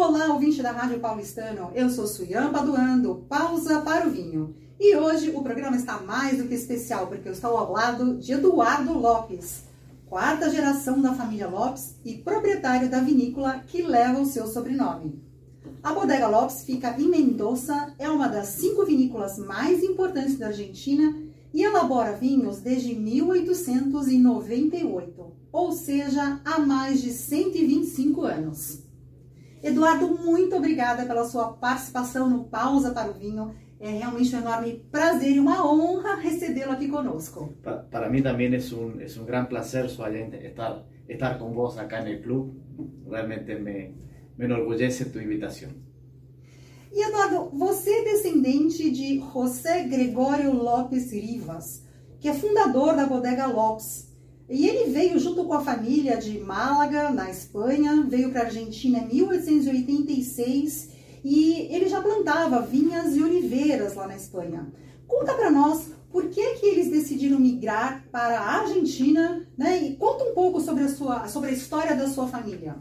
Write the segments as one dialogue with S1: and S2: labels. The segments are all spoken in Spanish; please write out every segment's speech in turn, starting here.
S1: Olá, ouvinte da Rádio Paulistano. Eu sou Suyan Paduando, pausa para o vinho. E hoje o programa está mais do que especial, porque eu estou ao lado de Eduardo Lopes, quarta geração da família Lopes e proprietário da vinícola que leva o seu sobrenome. A Bodega Lopes fica em Mendoza, é uma das cinco vinícolas mais importantes da Argentina e elabora vinhos desde 1898, ou seja, há mais de 125 anos. Eduardo, muito obrigada pela sua participação no Pausa para o Vinho. É realmente um enorme prazer e uma honra recebê-lo aqui conosco.
S2: Para, para mí también es un, es un gran placer Suayente, estar, estar con vos acá en el club. Realmente me, me enorgullece tu invitação.
S1: E Eduardo, você é descendente de José Gregório Lopes Rivas, que é fundador da Bodega Lopes. E ele veio junto com a família de Málaga, na Espanha, veio para a Argentina em 1886 e ele já plantava vinhas e oliveiras lá na Espanha. Conta para nós por que, que eles decidiram migrar para a Argentina, né? E conta um pouco sobre a, sua, sobre a história da sua família.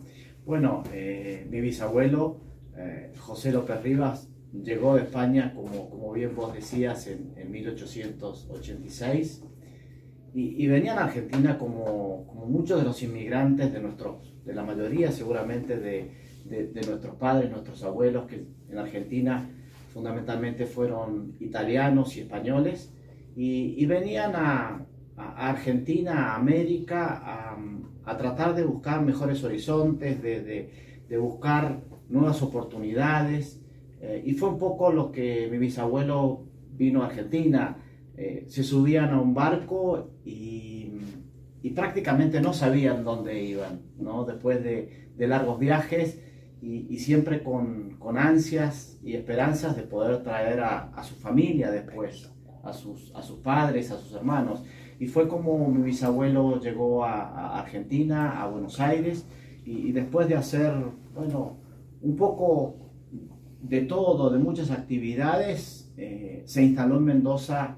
S2: Bueno, eh, mi bisabuelo, eh, José López Rivas, llegó de España, como, como bien vos decías, en, en 1886 y, y, venían a Argentina como, como, muchos de los inmigrantes de nuestros, de la mayoría seguramente de, de, de, nuestros padres, nuestros abuelos, que en Argentina fundamentalmente fueron italianos y españoles, y, y venían a, a, Argentina, a América, a, a, tratar de buscar mejores horizontes, de, de, de buscar nuevas oportunidades. Eh, y fue un poco lo que mi bisabuelo vino a Argentina. Eh, se subían a un barco y, y, prácticamente no sabían dónde iban, ¿no? después de, de largos viajes y, y siempre con, con, ansias y esperanzas de poder traer a, a su familia después, a sus, a sus padres, a sus hermanos. Y fue como mi bisabuelo llegó a, a Argentina, a Buenos Aires, y, y, después de hacer, bueno, un poco de todo, de muchas actividades, eh, se instaló en Mendoza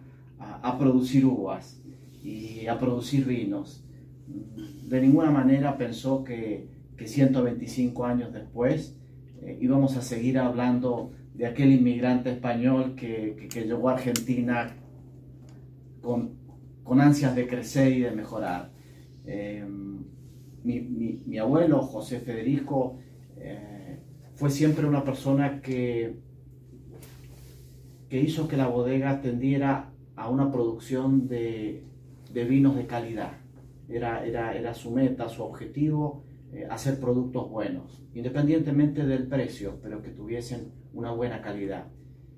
S2: a, producir uvas y a producir vinos. De ninguna manera pensó que, que 125 años después eh, íbamos a seguir hablando de aquel inmigrante español que, que, llegó a Argentina con con ansias de crecer y de mejorar. Eh, mi, mi, mi, abuelo, José Federico, eh, fue siempre una persona que, que hizo que la bodega tendiera a una producción de, de vinos de calidad. Era, era, era, su meta, su objetivo, eh, hacer productos buenos, independientemente del precio, pero que tuviesen una buena calidad.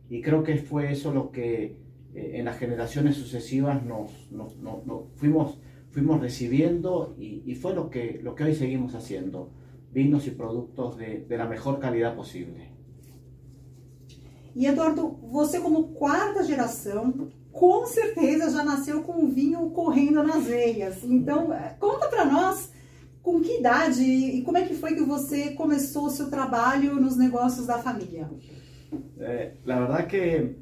S2: Y creo que fue eso lo que eh, en las generaciones sucesivas nos, nos, nos, nos fuimos, fuimos recibiendo y, y, fue lo que, lo que hoy seguimos haciendo, vinos y productos de, de la mejor calidad posible.
S1: E Eduardo, você como quarta geração, com certeza já nasceu com o vinho correndo nas veias. Então, eh, conta para nós com que idade e como é que foi que você começou o seu trabalho nos negócios da família.
S2: É, la verdad que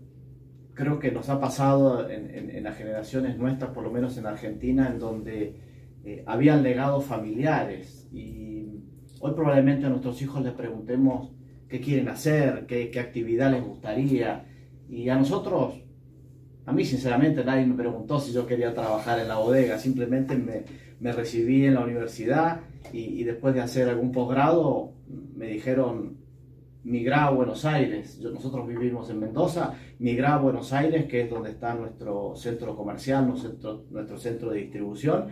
S2: creo que nos ha pasado en, en, en, las generaciones nuestras, por lo menos en Argentina, en donde eh, habían legados familiares y hoy probablemente a nuestros hijos les preguntemos qué quieren hacer, qué, qué actividad les gustaría y a nosotros, a mí sinceramente nadie me preguntó si yo quería trabajar en la bodega, simplemente me, recibí en la universidad y, después de hacer algún posgrado me dijeron migrá a Buenos Aires. Yo, nosotros vivimos en Mendoza, migrá a Buenos Aires, que es donde está nuestro centro comercial, nuestro centro de distribución.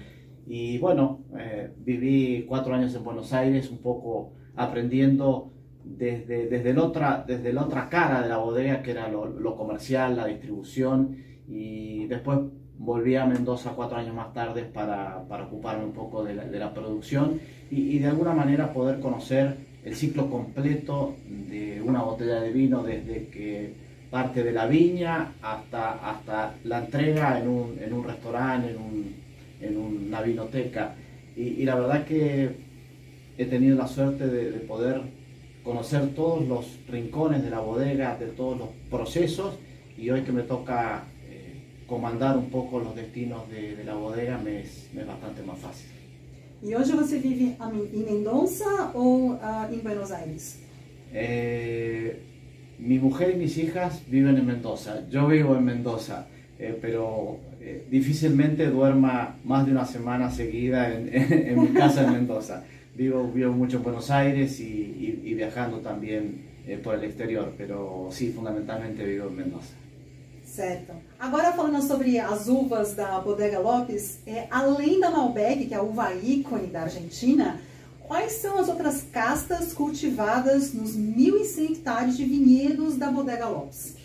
S2: Y bueno, eh, viví cuatro años en Buenos Aires, un poco aprendiendo desde, desde, el otra, desde la otra cara de la bodega, que era lo, lo comercial, la distribución. Y después volví a Mendoza cuatro años más tarde para, para ocuparme un poco de la, de la producción y, y de alguna manera poder conocer el ciclo completo de una botella de vino desde que parte de la viña hasta, hasta la entrega en un, en un restaurante, en, un, en una vinoteca. Y, y, la verdad que he tenido la suerte de, de, poder conocer todos los rincones de la bodega, de todos los procesos, y hoy que me toca eh, comandar un poco los destinos de, de la bodega me es, me es bastante más fácil.
S1: E hoje você vive em Mendonça ou uh, em Buenos Aires?
S2: Eh, mi mujer y mis hijas viven en Mendoza. Yo vivo en Mendoza, eh, pero eh, difícilmente duerma más de una semana seguida en, mi casa en Mendoza. Vivo, vivo mucho en Buenos Aires y, y viajando también por el exterior, pero sí, fundamentalmente vivo en Mendoza.
S1: Certo. Agora falando sobre as uvas da Bodega Lopes, é, além da Malbec, que é a uva ícone da Argentina, quais são as outras castas cultivadas nos 1.100 hectares de vinhedos da Bodega Lopes?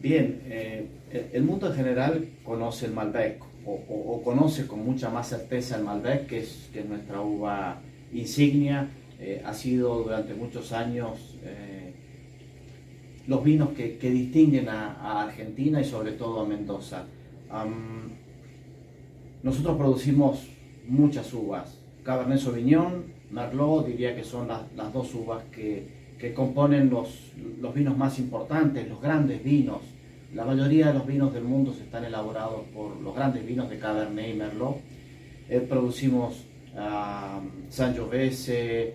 S2: Bien, eh, el mundo en general conoce el Malbec o, o, o, conoce con mucha más certeza el Malbec, que es, que es nuestra uva insignia. Eh, ha sido durante muchos años eh, los vinos que, distinguen a, Argentina y sobre todo a Mendoza. nosotros producimos muchas uvas, Cabernet Sauvignon, Merlot, diría que son las, dos uvas que, componen los, los, vinos más importantes, los grandes vinos. La mayoría de los vinos del mundo se están elaborados por los grandes vinos de Cabernet y Merlot. Eh, producimos Sangiovese,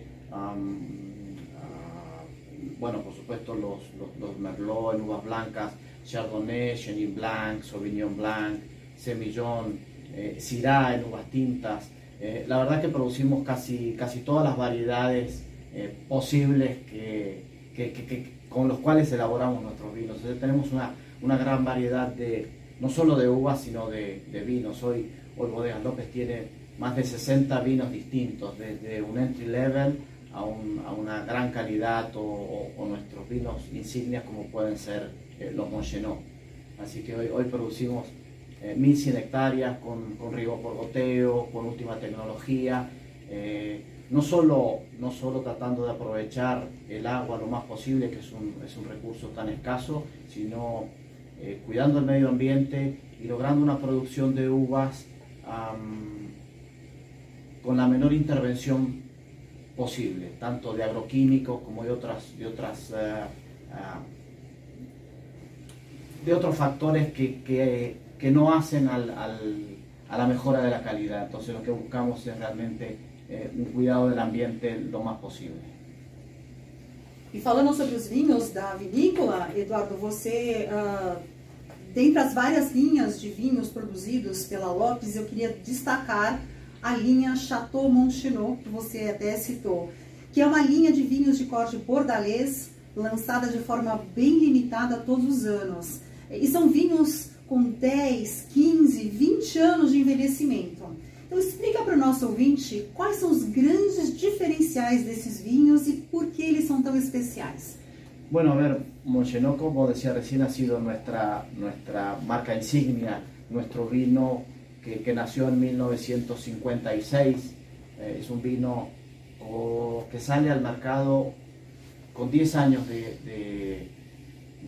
S2: bueno, por supuesto los, los, Merlot en uvas blancas, Chardonnay, Chenin Blanc, Sauvignon Blanc, Semillón, eh, Syrah en uvas tintas. Eh, la verdad que producimos casi, casi todas las variedades eh, posibles que, que, con los cuales elaboramos nuestros vinos. tenemos una, una, gran variedad de, no solo de uvas, sino de, de vinos. Hoy, hoy Bodegas López tiene más de 60 vinos distintos, desde un entry level a, una gran calidad o, nuestros vinos insignias como pueden ser eh, los Monchenot. Así que hoy, hoy producimos 1100 eh, hectáreas con, con riego por goteo, con última tecnología, eh, no, solo, no solo tratando de aprovechar el agua lo más posible, que es un, es un recurso tan escaso, sino cuidando el medio ambiente y logrando una producción de uvas con la menor intervención posible, tanto de agroquímicos como de otras, de otras uh, uh, de otros factores que, que, que no hacen al, al, a la mejora de la calidad. Entonces lo que buscamos es realmente eh, cuidado del ambiente lo más posible.
S1: E falando sobre os vinhos da vinícola, Eduardo, você, uh, dentre as várias linhas de vinhos produzidos pela Lopes, eu queria destacar a linha Chateau Montchinot, que você até citou, que é uma linha de vinhos de corte bordalês, lançada de forma bem limitada todos os anos. E são vinhos com 10, 15, 20 anos de envelhecimento. Então explica para o nosso ouvinte quais são os grandes diferenciais desses vinhos e por que eles são tão especiais.
S2: Bueno, a ver, Monchenot, como decía recién, ha sido nuestra, nuestra marca insignia, nuestro vino que, nació en 1956. Eh, es un vino que sale al mercado con 10 años de,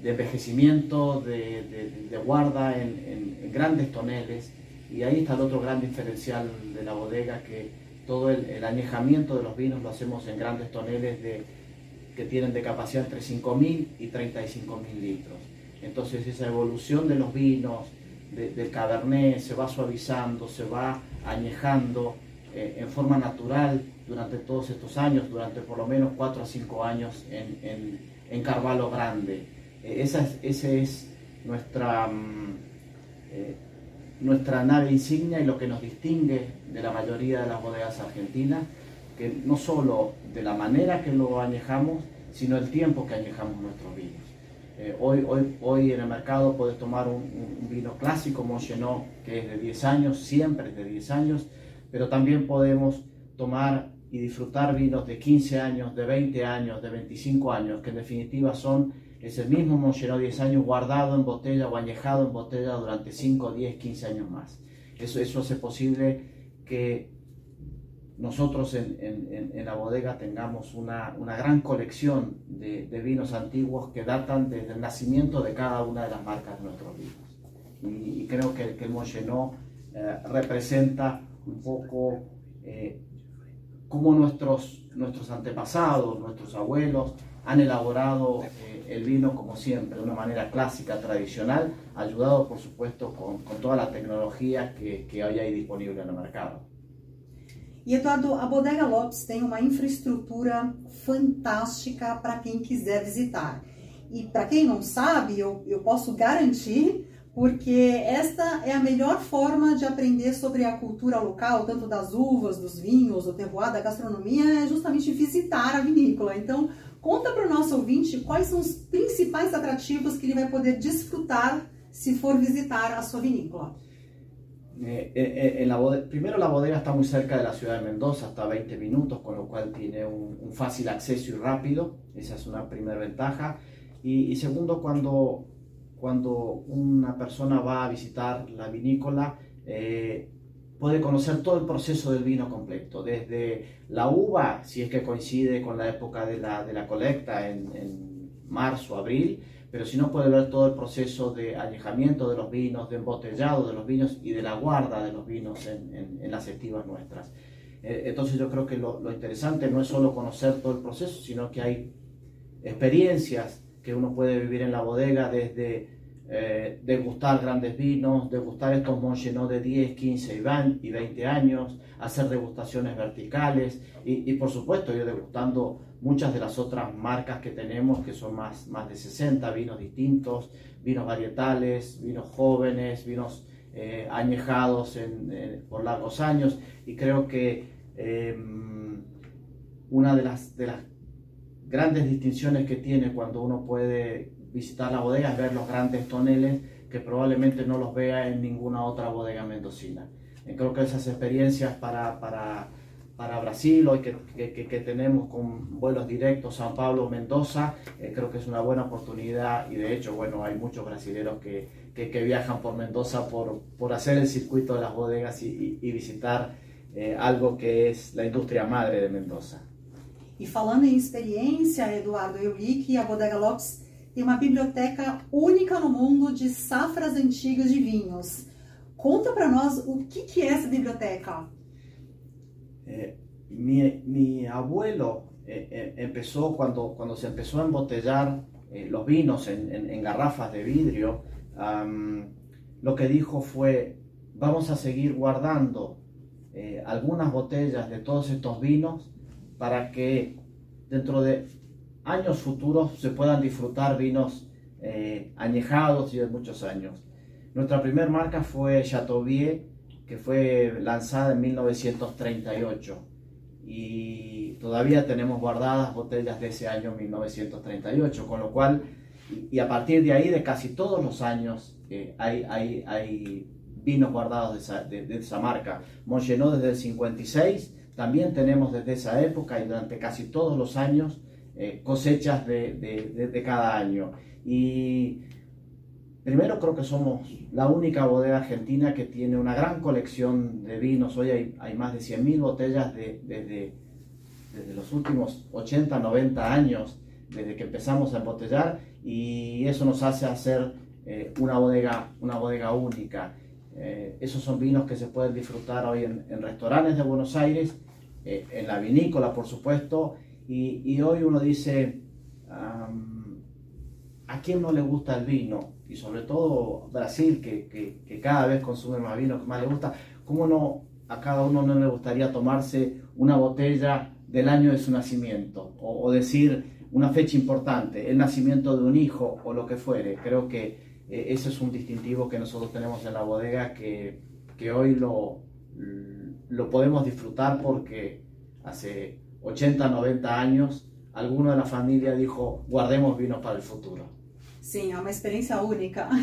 S2: envejecimiento, de, guarda en, grandes toneles. Y ahí está el otro gran diferencial de la bodega, que todo el, añejamiento de los vinos lo hacemos en grandes toneles de, que tienen de capacidad entre 5.000 y 35.000 litros. Entonces esa evolución de los vinos, del cabernet se va suavizando, se va añejando eh, en forma natural durante todos estos años, durante por lo menos 4 a 5 años en, en, Carvalho Grande. Eh, esa, es, es nuestra, mm, eh, nuestra nave insignia y lo que nos distingue de la mayoría de las bodegas argentinas, que no solo de la manera que lo añejamos, sino el tiempo que añejamos nuestros vinos. Eh, hoy, hoy, hoy en el mercado puedes tomar un, vino clásico, Monchenot, que es de 10 años, siempre es de 10 años, pero también podemos tomar y disfrutar vinos de 15 años, de 20 años, de 25 años, que en definitiva son es el mismo Monchenot 10 años guardado en botella o añejado en botella durante 5, 10, 15 años más. Eso, eso hace posible que nosotros en, la bodega tengamos una, gran colección de, vinos antiguos que datan desde el nacimiento de cada una de las marcas de nuestros vinos. Y, creo que, que el Monchenot eh, representa un poco eh, cómo nuestros, nuestros antepasados, nuestros abuelos, han elaborado eh, el vino como siempre, de una manera clásica, tradicional, ayudado por supuesto con, toda la tecnología que, que hoy hay disponible en el mercado.
S1: E Eduardo, a Bodega Lopes tem uma infraestrutura fantástica para quem quiser visitar. E para quem não sabe, eu, eu posso garantir, porque esta é a melhor forma de aprender sobre a cultura local, tanto das uvas, dos vinhos, do terroir, da gastronomia, é justamente visitar a vinícola. Então, conta para o nosso ouvinte quais são os principais atrativos que ele vai poder desfrutar se for visitar a sua vinícola.
S2: Eh, eh, en la primero la bodega está muy cerca de la ciudad de Mendoza, hasta 20 minutos, con lo cual tiene un, fácil acceso y rápido, esa es una primera ventaja. Y, segundo, cuando, cuando una persona va a visitar la vinícola, eh, puede conocer todo el proceso del vino completo, desde la uva, si es que coincide con la época de la, de la colecta en, en marzo, abril, pero si no puede ver todo el proceso de alejamiento de los vinos, de embotellado de los vinos y de la guarda de los vinos en, en, las estivas nuestras. Eh, entonces yo creo que lo, lo, interesante no es solo conocer todo el proceso, sino que hay experiencias que uno puede vivir en la bodega desde eh, degustar grandes vinos, degustar estos Mongenot de 10, 15 y 20 años, hacer degustaciones verticales y, y por supuesto ir degustando muchas de las otras marcas que tenemos, que son más, más de 60 vinos distintos, vinos varietales, vinos jóvenes, vinos eh, añejados por largos años. Y creo que em, una de las, de las grandes distinciones que tiene cuando uno puede visitar la bodega es ver los grandes toneles que probablemente no los vea en ninguna otra bodega mendocina. creo que esas experiencias para, para para Brasil, hoy que, que, que, tenemos con vuelos directos San Pablo, Mendoza, eh, creo que es una buena oportunidad y de hecho, bueno, hay muchos brasileños que, que viajan por Mendoza por, por, hacer el circuito de las bodegas y, y, y visitar eh, algo que es la industria madre de Mendoza.
S1: E falando em experiência, Eduardo, eu li que a Bodega Lopes tem uma biblioteca única no mundo de safras antigas de vinhos. Conta para nós o que, que é essa biblioteca.
S2: Eh, mi, abuelo eh, eh, empezó, cuando, cuando se empezó a embotellar los vinos en, garrafas de vidrio, lo que dijo fue, vamos a seguir guardando algunas botellas de todos estos vinos para que dentro de años futuros se puedan disfrutar vinos añejados y de muchos años. Nuestra primera marca fue Chateauvieux que fue lanzada en 1938 y todavía tenemos guardadas botellas de ese año 1938, con lo cual, y a partir de ahí, de casi todos los años, eh, hay, hay, hay, vinos guardados de esa, de, esa marca. Mongenot desde el 56, también tenemos desde esa época y durante casi todos los años eh, cosechas de, de, cada año. Y Primero creo que somos la única bodega argentina que tiene una gran colección de vinos. Hoy hay, más de 100.000 botellas desde, desde los últimos 80, 90 años, desde que empezamos a embotellar, y eso nos hace hacer eh, una, bodega, una bodega única. Eh, esos son vinos que se pueden disfrutar hoy en, restaurantes de Buenos Aires, eh, en la vinícola, por supuesto, y, hoy uno dice, ¿a quién no le gusta el vino? y sobre todo Brasil, que, cada vez consume más vino, que más le gusta, ¿cómo no a cada uno no le gustaría tomarse una botella del año de su nacimiento? O, decir una fecha importante, el nacimiento de un hijo o lo que fuere. Creo que eh, ese es un distintivo que nosotros tenemos en la bodega que, que hoy lo, lo podemos disfrutar porque hace 80, 90 años alguno de la familia dijo, guardemos vinos para el futuro.
S1: Sim, é uma experiência única.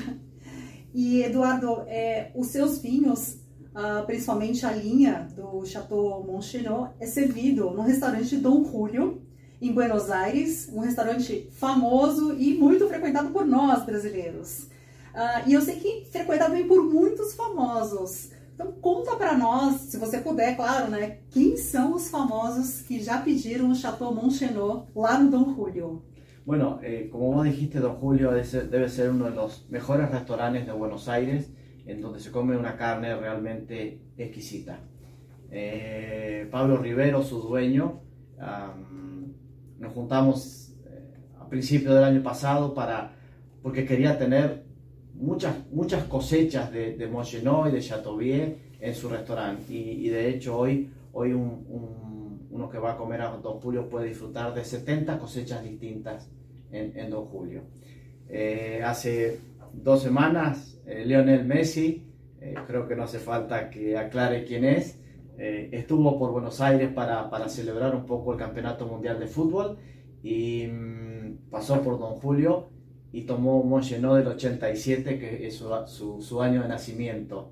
S1: E, Eduardo, é, os seus vinhos, ah, principalmente a linha do Chateau Montchenot, é servido no restaurante Dom Julio, em Buenos Aires, um restaurante famoso e muito frequentado por nós brasileiros. Ah, e eu sei que frequentado por muitos famosos. Então conta para nós, se você puder, claro, né? Quem são os famosos que já pediram o Chateau Montchenot lá no Dom Julio?
S2: Bueno, eh, como vos dijiste, Don Julio debe ser uno de los mejores restaurantes de Buenos Aires, en donde se come una carne realmente exquisita. Eh, Pablo Rivero, su dueño, nos juntamos eh, a principios del año pasado para, porque quería tener muchas, muchas cosechas de, de y de Chateaubriand en su restaurante. Y, y, de hecho hoy hoy uno que va a comer a Don Julio puede disfrutar de 70 cosechas distintas en, Don Julio. Eh, hace dos semanas, eh, Lionel Messi, eh, creo que no hace falta que aclare quién es, estuvo por Buenos Aires para, celebrar un poco el Campeonato Mundial de Fútbol y mm, pasó por Don Julio y tomó un Mongenot del 87, que es su año de nacimiento.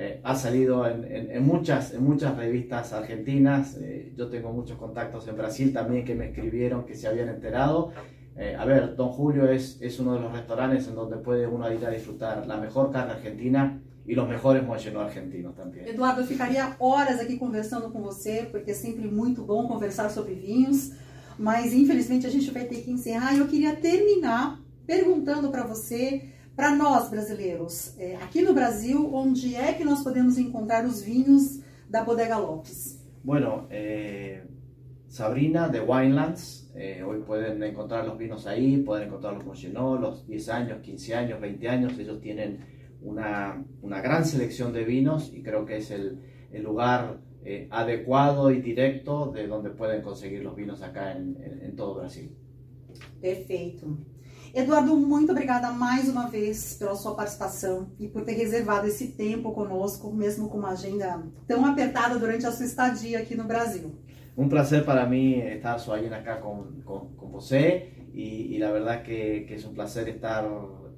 S2: Eh, ha salido en, muchas, en muchas revistas argentinas. Eh, yo tengo muchos contactos en Brasil también que me escribieron que se habían enterado. Eh, a ver, Don Julio es, es uno de los restaurantes en donde puede uno ir a disfrutar la mejor carne argentina e os melhores mogenô argentinos também.
S1: Eduardo, eu ficaria horas aqui conversando com você, porque é sempre muito bom conversar sobre vinhos, mas infelizmente a gente vai ter que encerrar. E eu queria terminar perguntando para você para nós brasileiros, é, aqui no Brasil, onde é que nós podemos encontrar os vinhos da Bodega Lopes?
S2: Bueno, eh, Sabrina de Winelands, eh, hoy pueden encontrar los vinos ahí, pueden encontrar los Moyenot, los 10 años, 15 años, 20 años, ellos tienen una, una gran selección de vinos y creo que es el, el lugar eh, adecuado y directo de donde pueden conseguir los vinos acá en, en, en todo Brasil.
S1: Perfeito. Eduardo, muito obrigada mais uma vez pela sua participação e por ter reservado esse tempo conosco, mesmo com uma agenda tão apertada durante a sua estadia aqui no Brasil.
S2: Um prazer para mim estar sozinho aqui com, com, com você e, e a verdade que, que é um prazer estar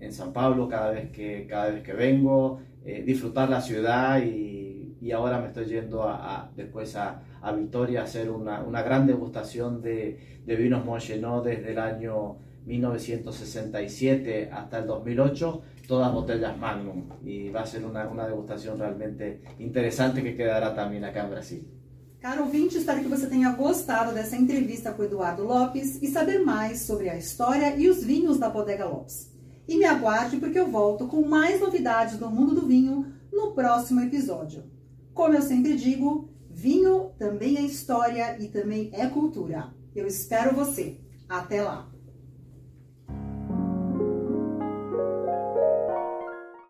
S2: em São Paulo cada vez que, cada vez que vengo, eh, disfrutar la ciudad y, y ahora me estoy yendo a, a después a, a Victoria a hacer una, una gran degustación de, de vinos Mongenot desde el año 1967 hasta el 2008, todas botellas Magnum. Y va a ser una, una degustação realmente interessante que quedará também acá em Brasil.
S1: Caro ouvinte, espero que você tenha gostado dessa entrevista com Eduardo Lopes e saber mais sobre a história e os vinhos da Bodega Lopes. E me aguarde porque eu volto com mais novidades do mundo do vinho no próximo episódio. Como eu sempre digo, vinho também é história e também é cultura. Eu espero você. Até lá!